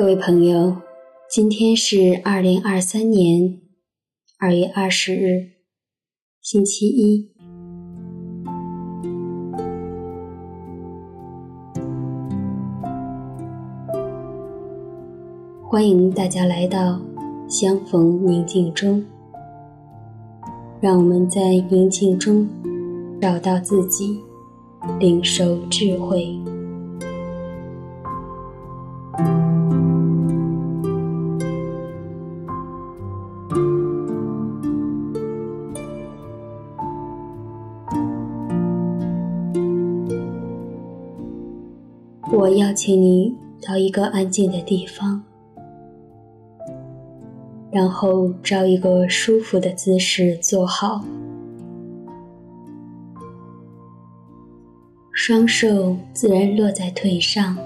各位朋友，今天是二零二三年二月二十日，星期一。欢迎大家来到相逢宁静中，让我们在宁静中找到自己，领受智慧。我邀请你到一个安静的地方，然后找一个舒服的姿势坐好，双手自然落在腿上，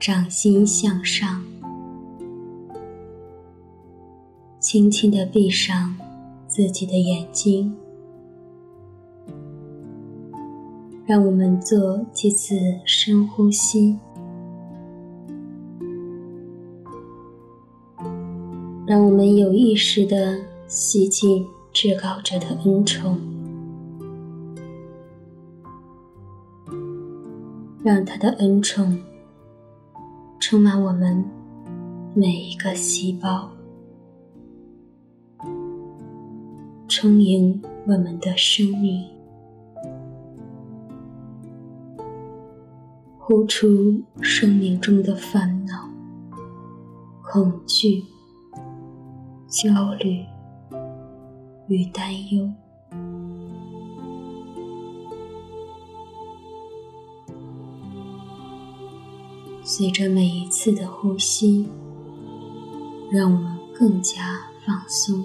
掌心向上，轻轻的闭上自己的眼睛。让我们做几次深呼吸，让我们有意识地吸进至高者的恩宠，让他的恩宠充满我们每一个细胞，充盈我们的生命。呼出生命中的烦恼、恐惧、焦虑与担忧。随着每一次的呼吸，让我们更加放松。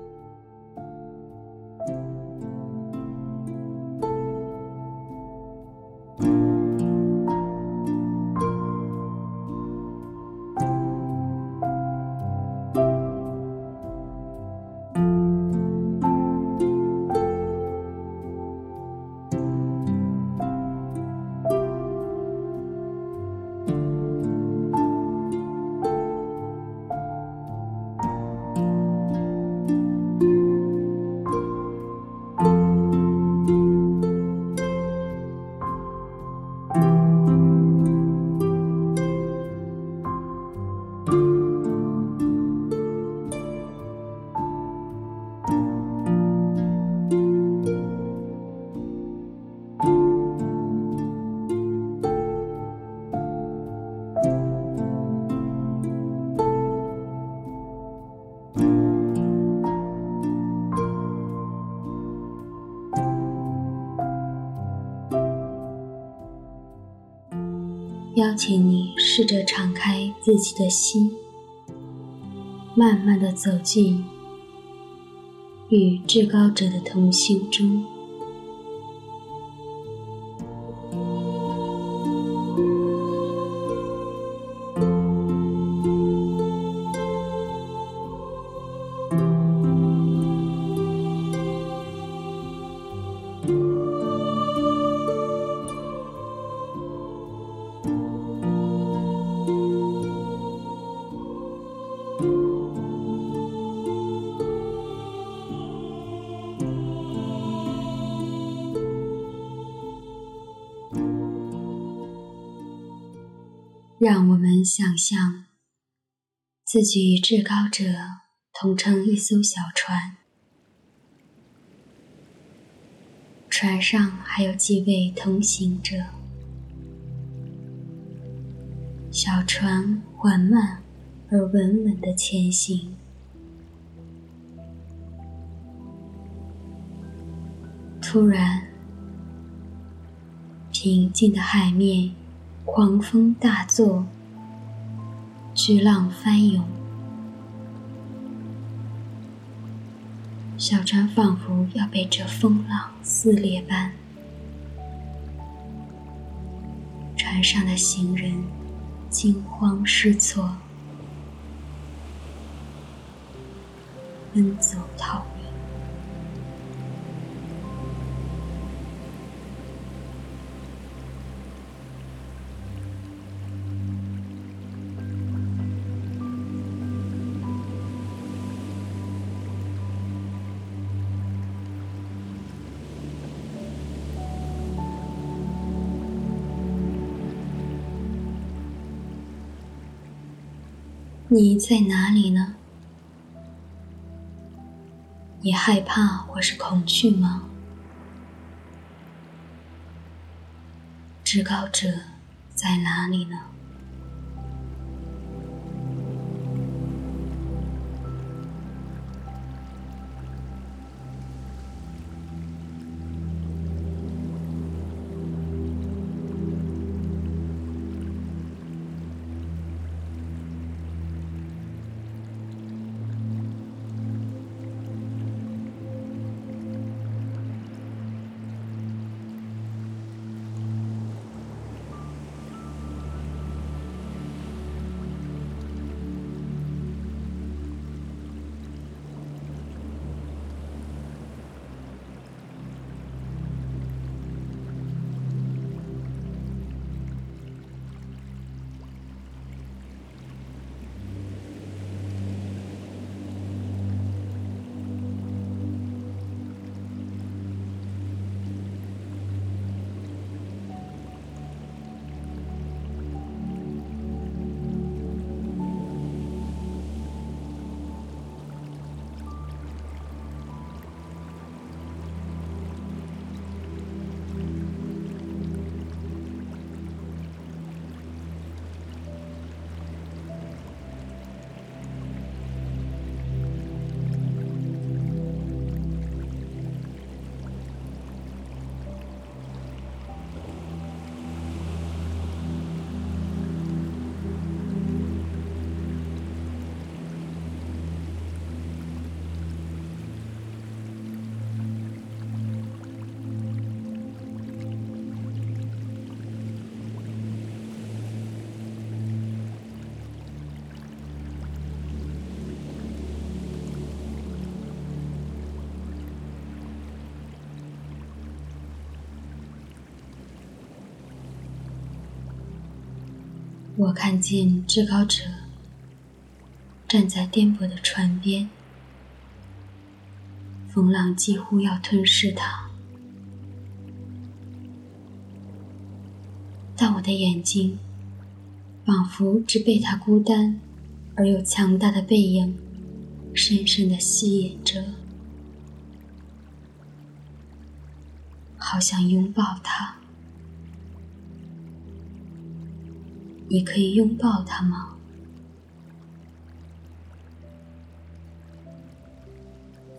邀请你试着敞开自己的心，慢慢的走进与至高者的同行中。让我们想象自己与至高者同乘一艘小船，船上还有几位同行者。小船缓慢而稳稳地前行。突然，平静的海面狂风大作，巨浪翻涌，小船仿佛要被这风浪撕裂般，船上的行人惊慌失措，奔走逃你在哪里呢？你害怕或是恐惧吗？至高者在哪里呢？我看见至高者站在颠簸的船边，风浪几乎要吞噬他，但我的眼睛仿佛只被他孤单而又强大的背影深深地吸引着，好想拥抱他。你可以拥抱他吗？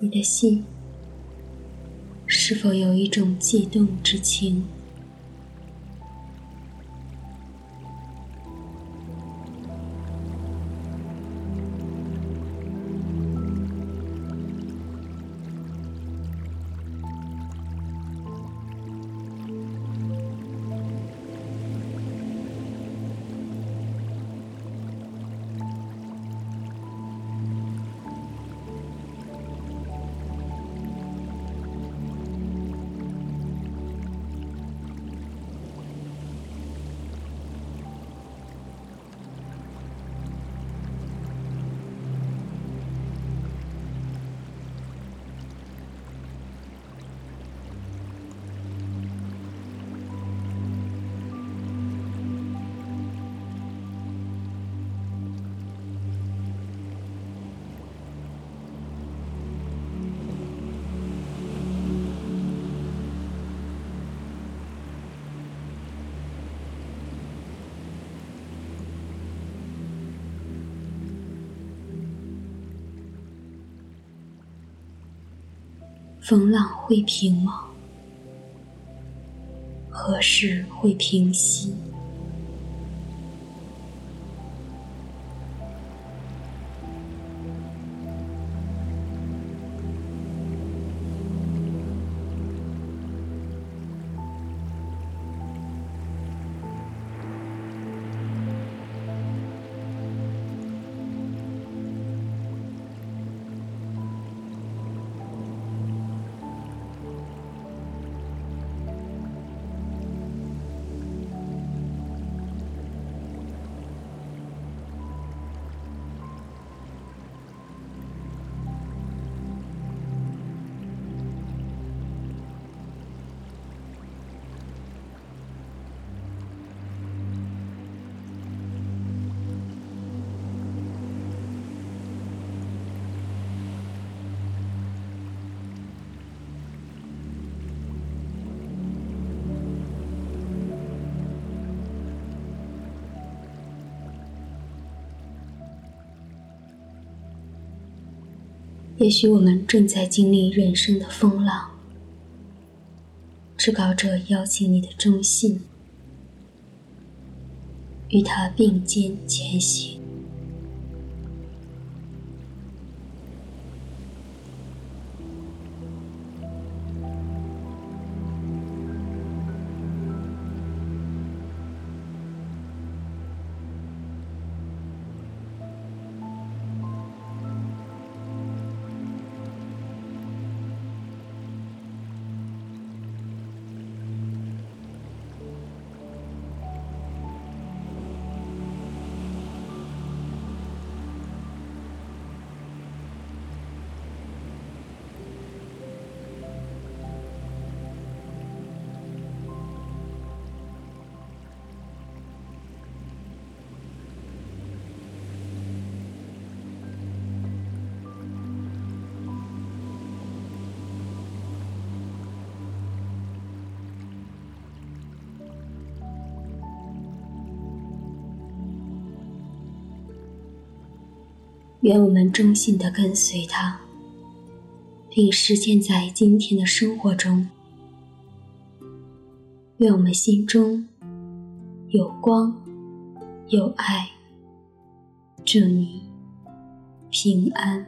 你的心是否有一种悸动之情？风浪会平吗？何时会平息？也许我们正在经历人生的风浪，至高者邀请你的忠信，与他并肩前行。愿我们衷心的跟随他，并实践在今天的生活中。愿我们心中有光，有爱。祝你平安。